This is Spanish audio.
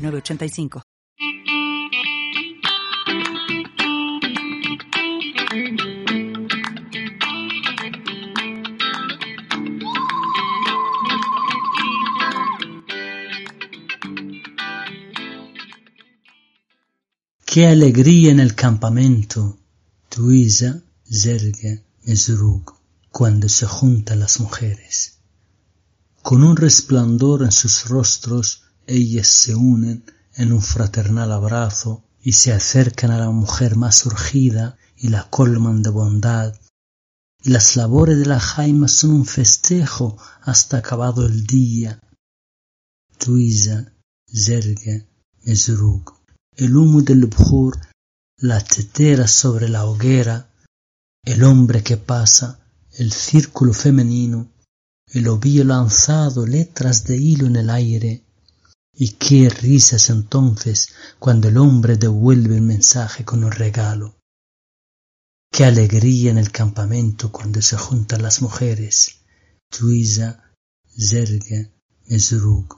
906985. Qué alegría en el campamento, Tuisa, Zerga, Mesrug, cuando se juntan las mujeres. Con un resplandor en sus rostros, ellas se unen en un fraternal abrazo y se acercan a la mujer más urgida y la colman de bondad. Y las labores de la jaima son un festejo hasta acabado el día. Tuisa, Zerga, Mesrug el humo del bjur, la tetera sobre la hoguera, el hombre que pasa, el círculo femenino, el ovillo lanzado, letras de hilo en el aire, y qué risas entonces cuando el hombre devuelve el mensaje con un regalo. Qué alegría en el campamento cuando se juntan las mujeres, Tuisa, Zerga, Mesrug.